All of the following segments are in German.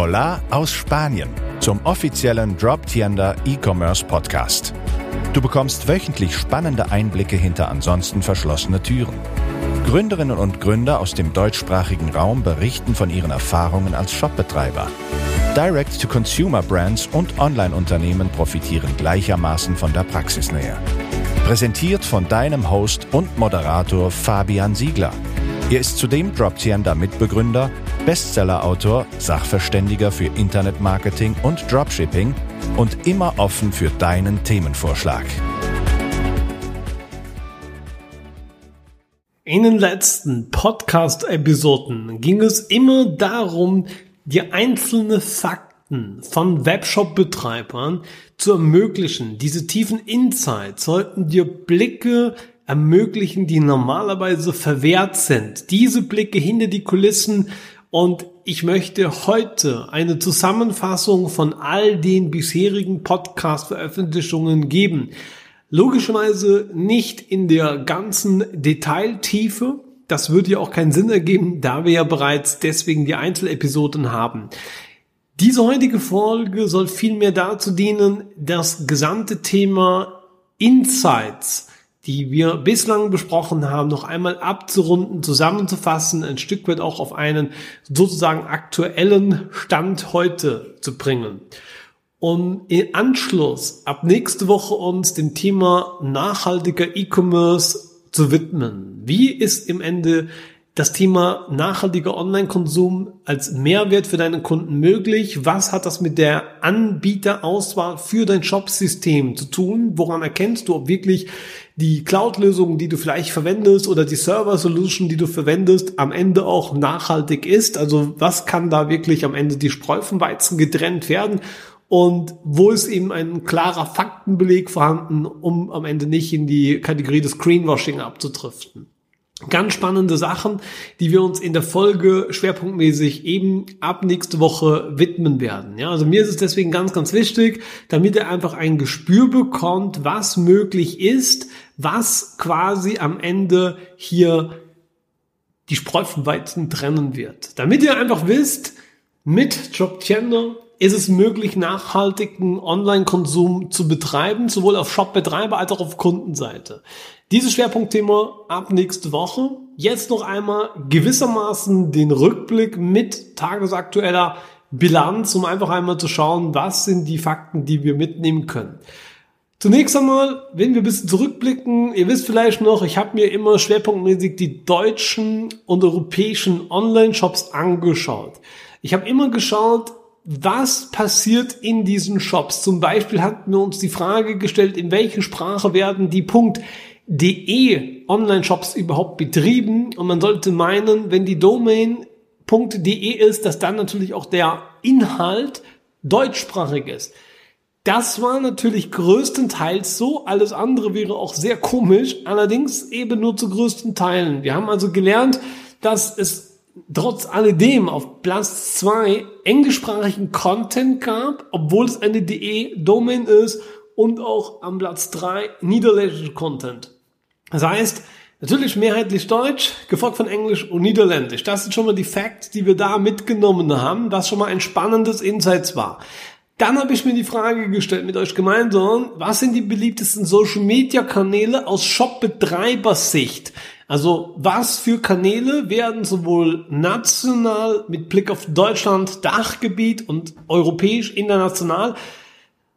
Hola aus Spanien zum offiziellen Drop Tienda E-Commerce Podcast. Du bekommst wöchentlich spannende Einblicke hinter ansonsten verschlossene Türen. Gründerinnen und Gründer aus dem deutschsprachigen Raum berichten von ihren Erfahrungen als Shopbetreiber. Direct-to-Consumer-Brands und Online-Unternehmen profitieren gleichermaßen von der Praxisnähe. Präsentiert von deinem Host und Moderator Fabian Siegler. Er ist zudem Droptiender Mitbegründer, Bestsellerautor, Sachverständiger für Internetmarketing und Dropshipping und immer offen für deinen Themenvorschlag. In den letzten Podcast-Episoden ging es immer darum, dir einzelne Fakten von Webshop-Betreibern zu ermöglichen. Diese tiefen Insights sollten dir Blicke ermöglichen, die normalerweise verwehrt sind. Diese Blicke hinter die Kulissen und ich möchte heute eine Zusammenfassung von all den bisherigen Podcast-Veröffentlichungen geben. Logischerweise nicht in der ganzen Detailtiefe. Das würde ja auch keinen Sinn ergeben, da wir ja bereits deswegen die Einzelepisoden haben. Diese heutige Folge soll vielmehr dazu dienen, das gesamte Thema Insights die wir bislang besprochen haben, noch einmal abzurunden, zusammenzufassen, ein Stück weit auch auf einen sozusagen aktuellen Stand heute zu bringen. Um im Anschluss ab nächste Woche uns dem Thema nachhaltiger E-Commerce zu widmen. Wie ist im Ende das Thema nachhaltiger Online-Konsum als Mehrwert für deine Kunden möglich? Was hat das mit der Anbieterauswahl für dein Shop-System zu tun? Woran erkennst du, ob wirklich die Cloud-Lösung, die du vielleicht verwendest oder die Server-Solution, die du verwendest, am Ende auch nachhaltig ist? Also was kann da wirklich am Ende die Spreu vom Weizen getrennt werden? Und wo ist eben ein klarer Faktenbeleg vorhanden, um am Ende nicht in die Kategorie des Greenwashing abzudriften? Ganz spannende Sachen, die wir uns in der Folge schwerpunktmäßig eben ab nächste Woche widmen werden. Ja, also mir ist es deswegen ganz, ganz wichtig, damit ihr einfach ein Gespür bekommt, was möglich ist, was quasi am Ende hier die Spreu vom Weizen trennen wird. Damit ihr einfach wisst, mit Jobtender ist es möglich, nachhaltigen Online-Konsum zu betreiben, sowohl auf Shop-Betreiber als auch auf Kundenseite. Dieses Schwerpunktthema ab nächste Woche. Jetzt noch einmal gewissermaßen den Rückblick mit tagesaktueller Bilanz, um einfach einmal zu schauen, was sind die Fakten, die wir mitnehmen können. Zunächst einmal, wenn wir ein bisschen zurückblicken, ihr wisst vielleicht noch, ich habe mir immer schwerpunktmäßig die deutschen und europäischen Online-Shops angeschaut. Ich habe immer geschaut, was passiert in diesen Shops. Zum Beispiel hatten wir uns die Frage gestellt, in welche Sprache werden die Punkt .de Online-Shops überhaupt betrieben und man sollte meinen, wenn die Domain .de ist, dass dann natürlich auch der Inhalt deutschsprachig ist. Das war natürlich größtenteils so, alles andere wäre auch sehr komisch, allerdings eben nur zu größten Teilen. Wir haben also gelernt, dass es trotz alledem auf Platz zwei englischsprachigen Content gab, obwohl es eine DE-Domain ist und auch am Platz drei niederländischen Content. Das heißt, natürlich mehrheitlich Deutsch, gefolgt von Englisch und Niederländisch. Das sind schon mal die Facts, die wir da mitgenommen haben, was schon mal ein spannendes Insights war. Dann habe ich mir die Frage gestellt mit euch gemeinsam, was sind die beliebtesten Social Media Kanäle aus Shop-Betreibersicht? Also was für Kanäle werden sowohl national mit Blick auf Deutschland, Dachgebiet und europäisch, international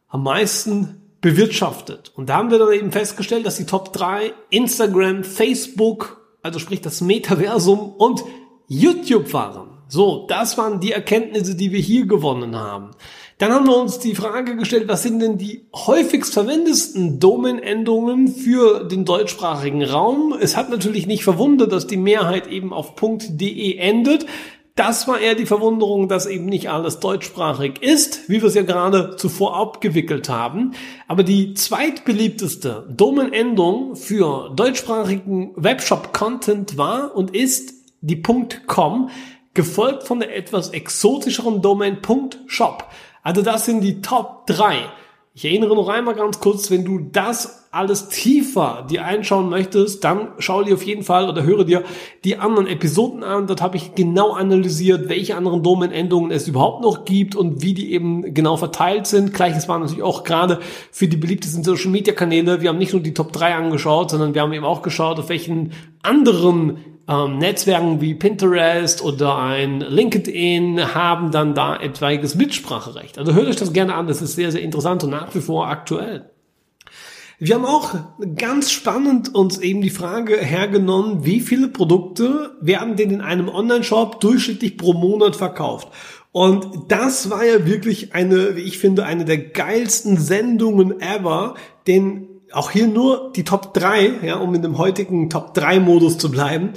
am meisten bewirtschaftet. Und da haben wir dann eben festgestellt, dass die Top 3 Instagram, Facebook, also sprich das Metaversum und YouTube waren. So, das waren die Erkenntnisse, die wir hier gewonnen haben. Dann haben wir uns die Frage gestellt, was sind denn die häufigst verwendetsten Domain-Endungen für den deutschsprachigen Raum? Es hat natürlich nicht verwundert, dass die Mehrheit eben auf .de endet. Das war eher die Verwunderung, dass eben nicht alles deutschsprachig ist, wie wir es ja gerade zuvor abgewickelt haben. Aber die zweitbeliebteste Domain-Endung für deutschsprachigen Webshop-Content war und ist die .com, gefolgt von der etwas exotischeren Domain .shop. Also das sind die Top 3. Ich erinnere noch einmal ganz kurz, wenn du das alles tiefer dir einschauen möchtest, dann schau dir auf jeden Fall oder höre dir die anderen Episoden an. Dort habe ich genau analysiert, welche anderen Domain-Endungen es überhaupt noch gibt und wie die eben genau verteilt sind. Gleiches war natürlich auch gerade für die beliebtesten Social-Media-Kanäle. Wir haben nicht nur die Top 3 angeschaut, sondern wir haben eben auch geschaut, auf welchen anderen ähm, Netzwerken wie Pinterest oder ein LinkedIn haben dann da etwaiges Mitspracherecht. Also hört euch das gerne an, das ist sehr, sehr interessant und nach wie vor aktuell. Wir haben auch ganz spannend uns eben die Frage hergenommen, wie viele Produkte werden denn in einem Online-Shop durchschnittlich pro Monat verkauft? Und das war ja wirklich eine, wie ich finde, eine der geilsten Sendungen ever, denn auch hier nur die Top 3, ja, um in dem heutigen Top 3 Modus zu bleiben.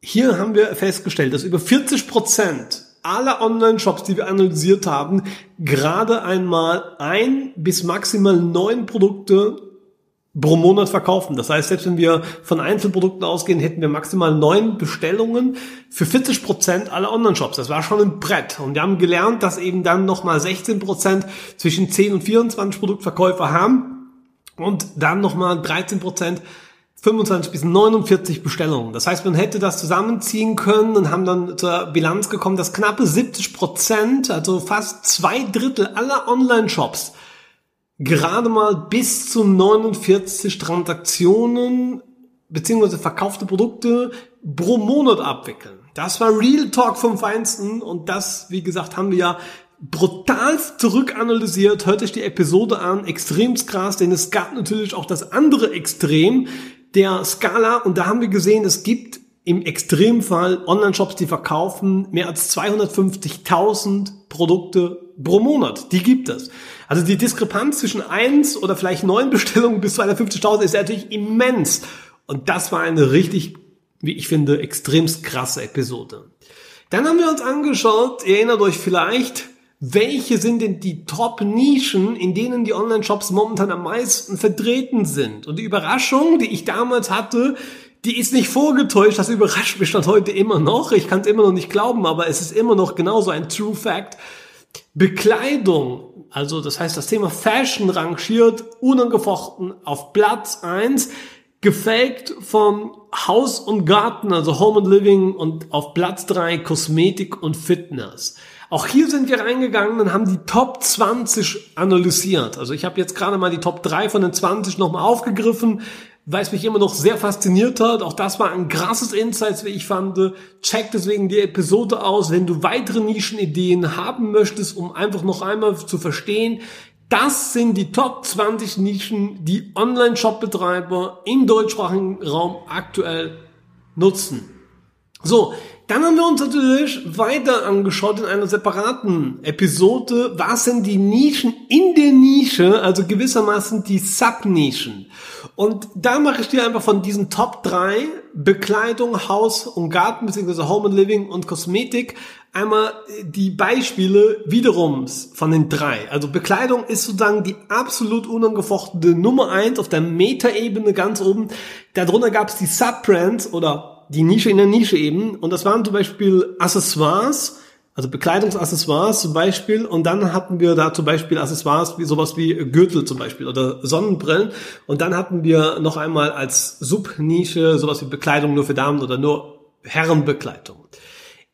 Hier haben wir festgestellt, dass über 40 Prozent aller Online-Shops, die wir analysiert haben, gerade einmal ein bis maximal neun Produkte pro Monat verkaufen. Das heißt, selbst wenn wir von Einzelprodukten ausgehen, hätten wir maximal neun Bestellungen für 40 Prozent aller Online-Shops. Das war schon ein Brett. Und wir haben gelernt, dass eben dann nochmal 16 Prozent zwischen 10 und 24 Produktverkäufer haben und dann nochmal 13 Prozent 25 bis 49 Bestellungen. Das heißt, man hätte das zusammenziehen können und haben dann zur Bilanz gekommen, dass knappe 70 Prozent, also fast zwei Drittel aller Online-Shops gerade mal bis zu 49 Transaktionen beziehungsweise verkaufte Produkte pro Monat abwickeln. Das war Real Talk vom Feinsten und das, wie gesagt, haben wir ja brutal zurückanalysiert. Hört euch die Episode an, extremst krass, denn es gab natürlich auch das andere Extrem der Skala und da haben wir gesehen, es gibt im Extremfall Online-Shops, die verkaufen mehr als 250.000 Produkte pro Monat. Die gibt es. Also die Diskrepanz zwischen eins oder vielleicht neun Bestellungen bis 250.000 ist natürlich immens. Und das war eine richtig, wie ich finde, extremst krasse Episode. Dann haben wir uns angeschaut, ihr erinnert euch vielleicht, welche sind denn die Top-Nischen, in denen die Online-Shops momentan am meisten vertreten sind? Und die Überraschung, die ich damals hatte, die ist nicht vorgetäuscht, das überrascht mich dann heute immer noch. Ich kann es immer noch nicht glauben, aber es ist immer noch genauso ein True Fact. Bekleidung, also das heißt das Thema Fashion rangiert unangefochten auf Platz eins, gefaked vom Haus und Garten, also Home and Living und auf Platz drei Kosmetik und Fitness. Auch hier sind wir reingegangen und haben die Top 20 analysiert. Also ich habe jetzt gerade mal die Top 3 von den 20 nochmal aufgegriffen weil es mich immer noch sehr fasziniert hat. Auch das war ein krasses Insights, wie ich fand. Check deswegen die Episode aus, wenn du weitere Nischenideen haben möchtest, um einfach noch einmal zu verstehen, das sind die Top 20 Nischen, die Online-Shop-Betreiber im deutschsprachigen Raum aktuell nutzen. So, dann haben wir uns natürlich weiter angeschaut in einer separaten Episode, was sind die Nischen in der Nische, also gewissermaßen die Subnischen. Und da mache ich dir einfach von diesen Top 3 Bekleidung, Haus und Garten beziehungsweise Home and Living und Kosmetik einmal die Beispiele wiederum von den drei. Also Bekleidung ist sozusagen die absolut unangefochtene Nummer eins auf der Metaebene ganz oben. Darunter gab es die Subbrands oder die Nische in der Nische eben. Und das waren zum Beispiel Accessoires, also Bekleidungsaccessoires zum Beispiel. Und dann hatten wir da zum Beispiel Accessoires wie sowas wie Gürtel zum Beispiel oder Sonnenbrillen. Und dann hatten wir noch einmal als Subnische sowas wie Bekleidung nur für Damen oder nur Herrenbekleidung.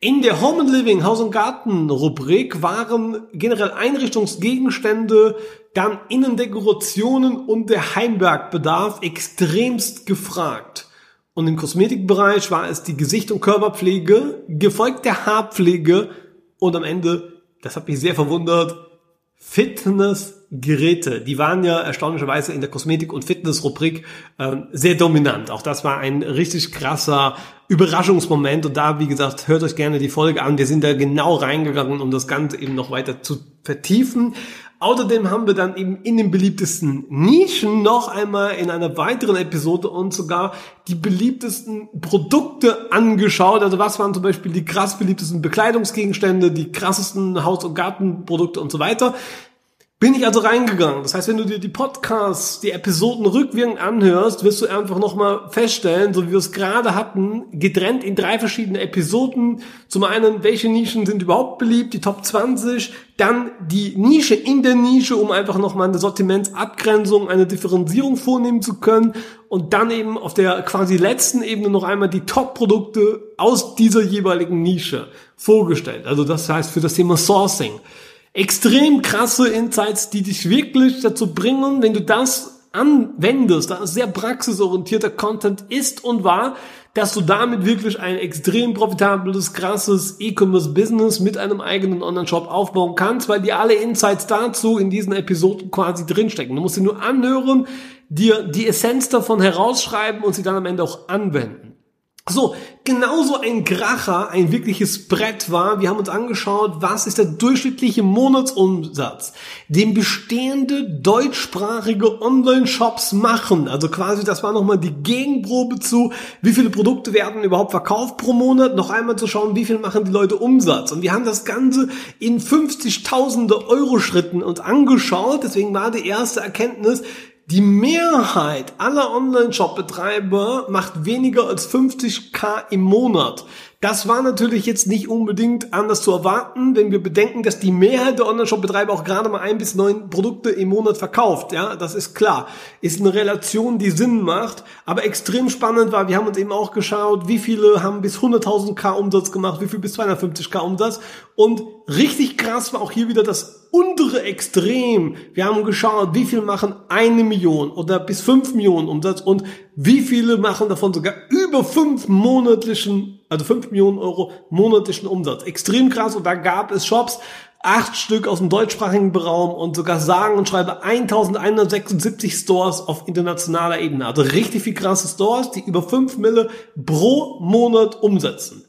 In der Home and Living, Haus und Garten Rubrik waren generell Einrichtungsgegenstände, dann Innendekorationen und der Heimwerkbedarf extremst gefragt. Und im Kosmetikbereich war es die Gesicht- und Körperpflege, gefolgt der Haarpflege und am Ende, das hat mich sehr verwundert, Fitnessgeräte. Die waren ja erstaunlicherweise in der Kosmetik- und Fitnessrubrik äh, sehr dominant. Auch das war ein richtig krasser Überraschungsmoment. Und da, wie gesagt, hört euch gerne die Folge an. Wir sind da genau reingegangen, um das Ganze eben noch weiter zu vertiefen. Außerdem haben wir dann eben in den beliebtesten Nischen noch einmal in einer weiteren Episode und sogar die beliebtesten Produkte angeschaut. Also was waren zum Beispiel die krass beliebtesten Bekleidungsgegenstände, die krassesten Haus- und Gartenprodukte und so weiter. Bin ich also reingegangen. Das heißt, wenn du dir die Podcasts, die Episoden rückwirkend anhörst, wirst du einfach nochmal feststellen, so wie wir es gerade hatten, getrennt in drei verschiedene Episoden. Zum einen, welche Nischen sind überhaupt beliebt, die Top 20, dann die Nische in der Nische, um einfach nochmal eine Sortimentsabgrenzung, eine Differenzierung vornehmen zu können und dann eben auf der quasi letzten Ebene noch einmal die Top-Produkte aus dieser jeweiligen Nische vorgestellt. Also das heißt für das Thema Sourcing extrem krasse Insights, die dich wirklich dazu bringen, wenn du das anwendest, da sehr praxisorientierter Content ist und war, dass du damit wirklich ein extrem profitables, krasses E-Commerce-Business mit einem eigenen Online-Shop aufbauen kannst, weil dir alle Insights dazu in diesen Episoden quasi drinstecken. Du musst sie nur anhören, dir die Essenz davon herausschreiben und sie dann am Ende auch anwenden. So, genauso ein Kracher, ein wirkliches Brett war. Wir haben uns angeschaut, was ist der durchschnittliche Monatsumsatz, den bestehende deutschsprachige Online-Shops machen. Also quasi, das war nochmal die Gegenprobe zu, wie viele Produkte werden überhaupt verkauft pro Monat. Noch einmal zu schauen, wie viel machen die Leute Umsatz. Und wir haben das Ganze in 50.000 Euro Schritten uns angeschaut. Deswegen war die erste Erkenntnis, die Mehrheit aller Online-Shop-Betreiber macht weniger als 50k im Monat. Das war natürlich jetzt nicht unbedingt anders zu erwarten, wenn wir bedenken, dass die Mehrheit der Online-Shop-Betreiber auch gerade mal ein bis neun Produkte im Monat verkauft. Ja, das ist klar. Ist eine Relation, die Sinn macht. Aber extrem spannend war, wir haben uns eben auch geschaut, wie viele haben bis 100.000k Umsatz gemacht, wie viel bis 250k Umsatz. Und richtig krass war auch hier wieder das untere Extrem. Wir haben geschaut, wie viel machen eine Million oder bis fünf Millionen Umsatz und wie viele machen davon sogar über fünf monatlichen, also fünf Millionen Euro monatlichen Umsatz. Extrem krass und da gab es Shops, acht Stück aus dem deutschsprachigen Raum und sogar sagen und schreibe 1176 Stores auf internationaler Ebene. Also richtig viel krasse Stores, die über fünf Mille pro Monat umsetzen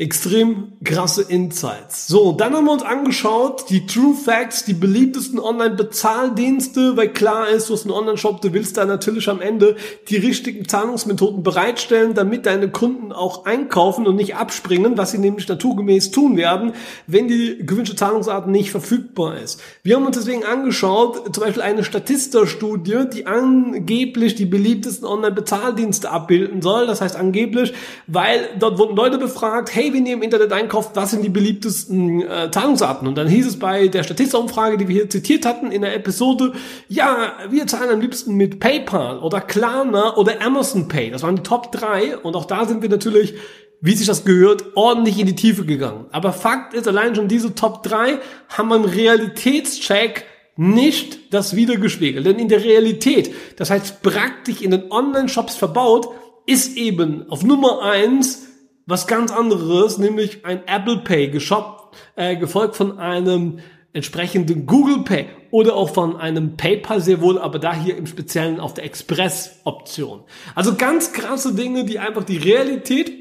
extrem krasse Insights. So, dann haben wir uns angeschaut, die True Facts, die beliebtesten Online-Bezahldienste, weil klar ist, du hast einen Online-Shop, du willst da natürlich am Ende die richtigen Zahlungsmethoden bereitstellen, damit deine Kunden auch einkaufen und nicht abspringen, was sie nämlich naturgemäß tun werden, wenn die gewünschte Zahlungsart nicht verfügbar ist. Wir haben uns deswegen angeschaut, zum Beispiel eine Statista-Studie, die angeblich die beliebtesten Online-Bezahldienste abbilden soll. Das heißt angeblich, weil dort wurden Leute befragt, hey, wenn ihr im Internet einkauft, was sind die beliebtesten äh, Zahlungsarten? Und dann hieß es bei der Statista-Umfrage, die wir hier zitiert hatten in der Episode, ja, wir zahlen am liebsten mit PayPal oder Klarna oder Amazon Pay. Das waren die Top 3 und auch da sind wir natürlich wie sich das gehört, ordentlich in die Tiefe gegangen. Aber Fakt ist, allein schon diese Top 3 haben beim Realitätscheck nicht das wiedergespiegelt. Denn in der Realität, das heißt praktisch in den Online-Shops verbaut, ist eben auf Nummer 1 was ganz anderes, nämlich ein Apple Pay, geshoppt, äh, gefolgt von einem entsprechenden Google Pay oder auch von einem PayPal sehr wohl, aber da hier im Speziellen auf der Express-Option. Also ganz krasse Dinge, die einfach die Realität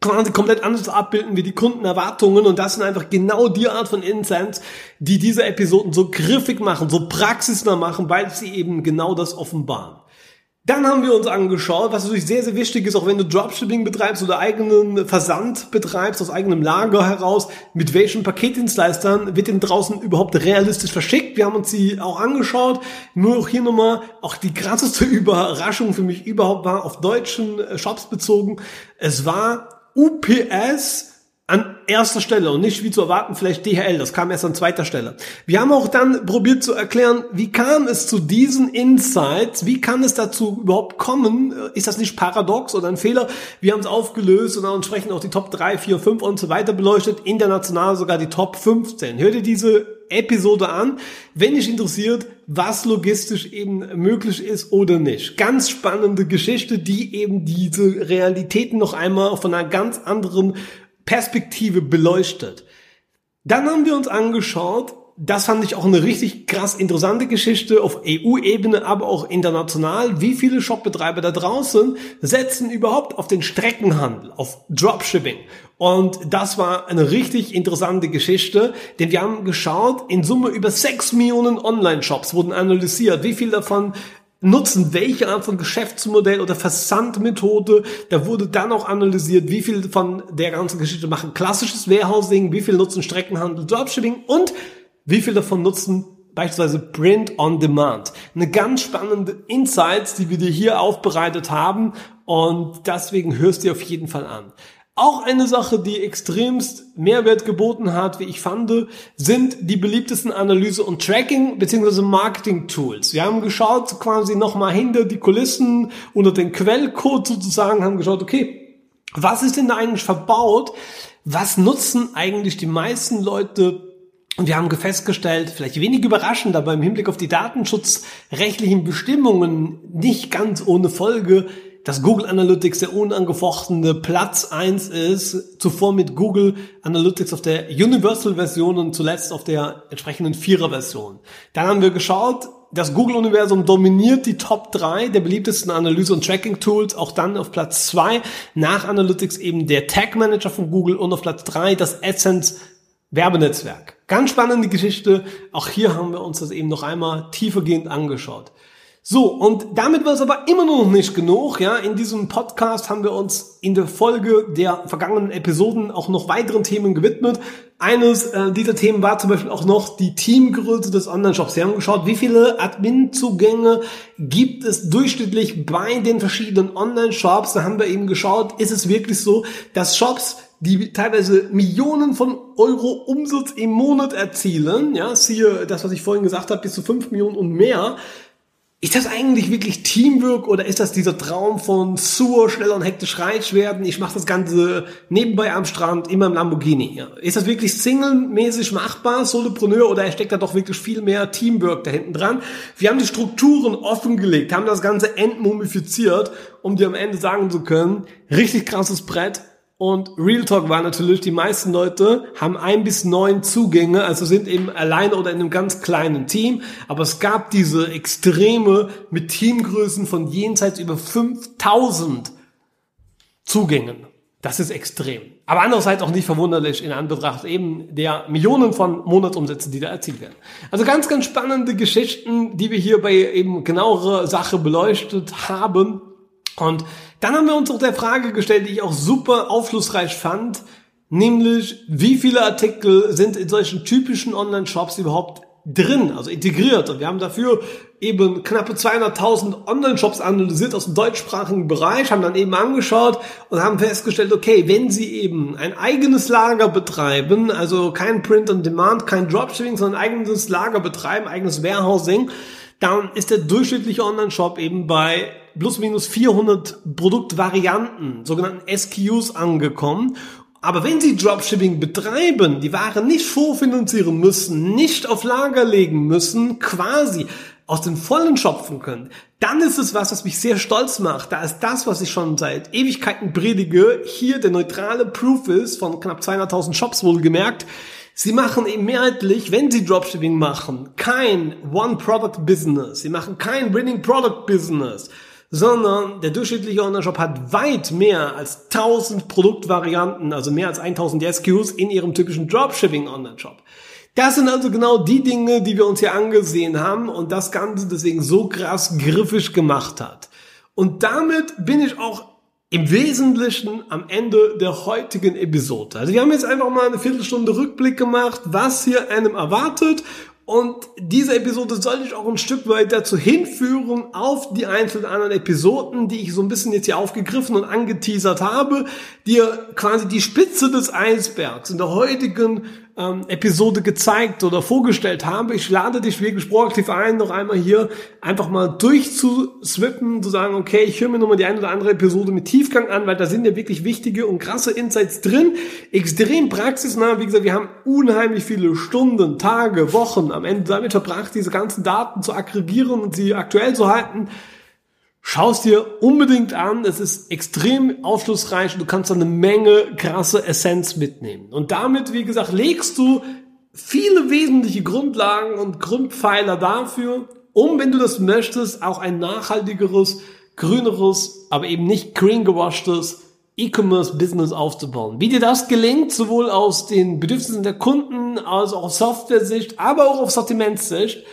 quasi komplett anders abbilden wie die Kundenerwartungen und das sind einfach genau die Art von Insights, die diese Episoden so griffig machen, so praxisnah machen, weil sie eben genau das offenbaren. Dann haben wir uns angeschaut, was natürlich sehr, sehr wichtig ist, auch wenn du Dropshipping betreibst oder eigenen Versand betreibst, aus eigenem Lager heraus, mit welchen Paketdienstleistern wird denn draußen überhaupt realistisch verschickt. Wir haben uns die auch angeschaut. Nur auch hier nochmal, auch die krasseste Überraschung für mich überhaupt war auf deutschen äh, Shops bezogen. Es war UPS an erster Stelle und nicht wie zu erwarten vielleicht DHL, das kam erst an zweiter Stelle. Wir haben auch dann probiert zu erklären, wie kam es zu diesen Insights, wie kann es dazu überhaupt kommen, ist das nicht paradox oder ein Fehler? Wir haben es aufgelöst und dann entsprechend auch die Top 3, 4, 5 und so weiter beleuchtet, international sogar die Top 15. Hör dir diese Episode an, wenn dich interessiert, was logistisch eben möglich ist oder nicht. Ganz spannende Geschichte, die eben diese Realitäten noch einmal von einer ganz anderen Perspektive beleuchtet. Dann haben wir uns angeschaut, das fand ich auch eine richtig krass interessante Geschichte auf EU-Ebene, aber auch international. Wie viele Shopbetreiber da draußen setzen überhaupt auf den Streckenhandel, auf Dropshipping? Und das war eine richtig interessante Geschichte, denn wir haben geschaut, in Summe über 6 Millionen Online-Shops wurden analysiert. Wie viel davon nutzen welche Art von Geschäftsmodell oder Versandmethode. Da wurde dann auch analysiert, wie viel von der ganzen Geschichte machen klassisches Warehousing, wie viel nutzen Streckenhandel, Dropshipping und wie viel davon nutzen beispielsweise Print on Demand. Eine ganz spannende Insights, die wir dir hier aufbereitet haben und deswegen hörst du dir auf jeden Fall an. Auch eine Sache, die extremst Mehrwert geboten hat, wie ich fand, sind die beliebtesten Analyse- und Tracking- bzw. Marketing-Tools. Wir haben geschaut quasi nochmal hinter die Kulissen unter den Quellcode sozusagen, haben geschaut, okay, was ist denn da eigentlich verbaut? Was nutzen eigentlich die meisten Leute und wir haben festgestellt, vielleicht wenig überraschend, aber im Hinblick auf die datenschutzrechtlichen Bestimmungen nicht ganz ohne Folge, dass Google Analytics der unangefochtene Platz eins ist, zuvor mit Google Analytics auf der Universal-Version und zuletzt auf der entsprechenden Vierer-Version. Dann haben wir geschaut, das Google-Universum dominiert die Top 3 der beliebtesten Analyse- und Tracking-Tools, auch dann auf Platz 2, nach Analytics eben der Tag Manager von Google und auf Platz 3 das Essence Werbenetzwerk. Ganz spannende Geschichte. Auch hier haben wir uns das eben noch einmal tiefergehend angeschaut. So, und damit war es aber immer noch nicht genug. Ja, in diesem Podcast haben wir uns in der Folge der vergangenen Episoden auch noch weiteren Themen gewidmet. Eines äh, dieser Themen war zum Beispiel auch noch die Teamgröße des Online-Shops. Wir haben geschaut, wie viele Admin-Zugänge gibt es durchschnittlich bei den verschiedenen Online-Shops. Da haben wir eben geschaut, ist es wirklich so, dass Shops die teilweise Millionen von Euro Umsatz im Monat erzielen, ja, siehe das, was ich vorhin gesagt habe, bis zu 5 Millionen und mehr, ist das eigentlich wirklich Teamwork oder ist das dieser Traum von Sur, schnell und hektisch reich werden? Ich mache das Ganze nebenbei am Strand, immer im Lamborghini. Ist das wirklich single-mäßig machbar, Solopreneur, oder steckt da doch wirklich viel mehr Teamwork da hinten dran? Wir haben die Strukturen offengelegt, haben das Ganze entmumifiziert, um dir am Ende sagen zu können, richtig krasses Brett, und Real Talk war natürlich, die meisten Leute haben ein bis neun Zugänge, also sind eben alleine oder in einem ganz kleinen Team. Aber es gab diese Extreme mit Teamgrößen von jenseits über 5000 Zugängen. Das ist extrem. Aber andererseits auch nicht verwunderlich in Anbetracht eben der Millionen von Monatsumsätzen, die da erzielt werden. Also ganz, ganz spannende Geschichten, die wir hier bei eben genauere Sache beleuchtet haben. Und dann haben wir uns auch der Frage gestellt, die ich auch super aufschlussreich fand, nämlich wie viele Artikel sind in solchen typischen Online-Shops überhaupt drin, also integriert. Und wir haben dafür eben knappe 200.000 Online-Shops analysiert aus dem deutschsprachigen Bereich, haben dann eben angeschaut und haben festgestellt, okay, wenn Sie eben ein eigenes Lager betreiben, also kein Print on Demand, kein Dropshipping, sondern ein eigenes Lager betreiben, eigenes Warehousing, dann ist der durchschnittliche Online-Shop eben bei plus minus 400 Produktvarianten, sogenannten SKUs angekommen. Aber wenn Sie Dropshipping betreiben, die Ware nicht vorfinanzieren müssen, nicht auf Lager legen müssen, quasi aus den Vollen schöpfen können, dann ist es was, was mich sehr stolz macht. Da ist das, was ich schon seit Ewigkeiten predige, hier der neutrale Proof ist, von knapp 200.000 Shops wohlgemerkt, Sie machen mehrheitlich, wenn Sie Dropshipping machen, kein One-Product-Business. Sie machen kein Winning-Product-Business sondern der durchschnittliche Online-Shop hat weit mehr als 1000 Produktvarianten, also mehr als 1000 SKUs in ihrem typischen Dropshipping-Online-Shop. Das sind also genau die Dinge, die wir uns hier angesehen haben und das Ganze deswegen so krass griffig gemacht hat. Und damit bin ich auch im Wesentlichen am Ende der heutigen Episode. Also wir haben jetzt einfach mal eine Viertelstunde Rückblick gemacht, was hier einem erwartet und diese Episode soll dich auch ein Stück weit dazu hinführen, auf die einzelnen anderen Episoden, die ich so ein bisschen jetzt hier aufgegriffen und angeteasert habe, dir quasi die Spitze des Eisbergs in der heutigen ähm, Episode gezeigt oder vorgestellt habe. Ich lade dich wirklich proaktiv ein, noch einmal hier einfach mal durchzuswippen, zu sagen, okay, ich höre mir nochmal die eine oder andere Episode mit Tiefgang an, weil da sind ja wirklich wichtige und krasse Insights drin. Extrem praxisnah. Wie gesagt, wir haben unheimlich viele Stunden, Tage, Wochen am Ende damit verbracht, diese ganzen Daten zu aggregieren und sie aktuell zu halten. Schau dir unbedingt an. Es ist extrem aufschlussreich und du kannst eine Menge krasse Essenz mitnehmen. Und damit, wie gesagt, legst du viele wesentliche Grundlagen und Grundpfeiler dafür, um, wenn du das möchtest, auch ein nachhaltigeres, grüneres, aber eben nicht greengewaschtes E-Commerce-Business aufzubauen. Wie dir das gelingt, sowohl aus den Bedürfnissen der Kunden, als auch aus Software-Sicht, aber auch auf Sortimentssicht,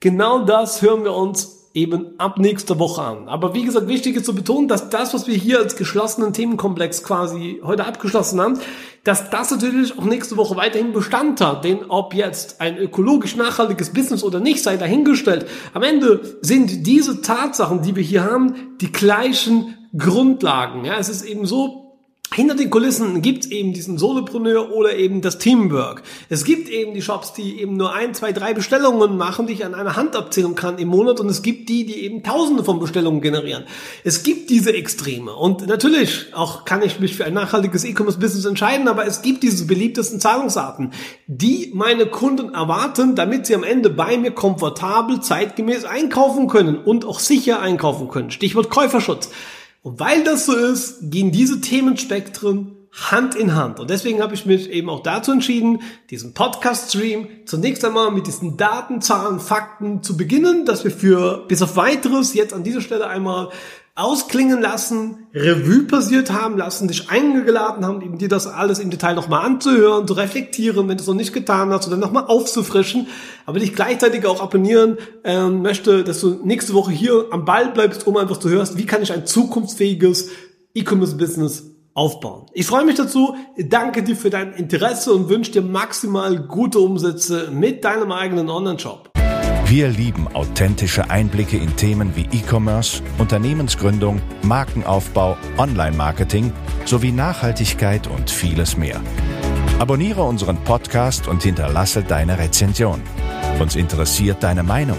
genau das hören wir uns eben ab nächster Woche an. Aber wie gesagt, wichtig ist zu betonen, dass das, was wir hier als geschlossenen Themenkomplex quasi heute abgeschlossen haben, dass das natürlich auch nächste Woche weiterhin Bestand hat. Denn ob jetzt ein ökologisch nachhaltiges Business oder nicht, sei dahingestellt. Am Ende sind diese Tatsachen, die wir hier haben, die gleichen Grundlagen. Ja, es ist eben so, hinter den Kulissen gibt es eben diesen Solopreneur oder eben das Teamwork. Es gibt eben die Shops, die eben nur ein, zwei, drei Bestellungen machen, die ich an einer Hand abzählen kann im Monat und es gibt die, die eben tausende von Bestellungen generieren. Es gibt diese Extreme und natürlich auch kann ich mich für ein nachhaltiges E-Commerce-Business entscheiden, aber es gibt diese beliebtesten Zahlungsarten, die meine Kunden erwarten, damit sie am Ende bei mir komfortabel, zeitgemäß einkaufen können und auch sicher einkaufen können. Stichwort Käuferschutz. Und weil das so ist, gehen diese Themenspektren Hand in Hand. Und deswegen habe ich mich eben auch dazu entschieden, diesen Podcast-Stream zunächst einmal mit diesen Daten, Zahlen, Fakten zu beginnen, dass wir für bis auf weiteres jetzt an dieser Stelle einmal ausklingen lassen, Revue passiert haben lassen, dich eingeladen haben, eben dir das alles im Detail nochmal anzuhören, zu reflektieren, wenn du es noch nicht getan hast, oder nochmal aufzufrischen, aber dich gleichzeitig auch abonnieren ähm, möchte, dass du nächste Woche hier am Ball bleibst, um einfach zu hörst, wie kann ich ein zukunftsfähiges E-Commerce-Business aufbauen. Ich freue mich dazu, danke dir für dein Interesse und wünsche dir maximal gute Umsätze mit deinem eigenen Online-Shop. Wir lieben authentische Einblicke in Themen wie E-Commerce, Unternehmensgründung, Markenaufbau, Online-Marketing sowie Nachhaltigkeit und vieles mehr. Abonniere unseren Podcast und hinterlasse deine Rezension. Uns interessiert deine Meinung.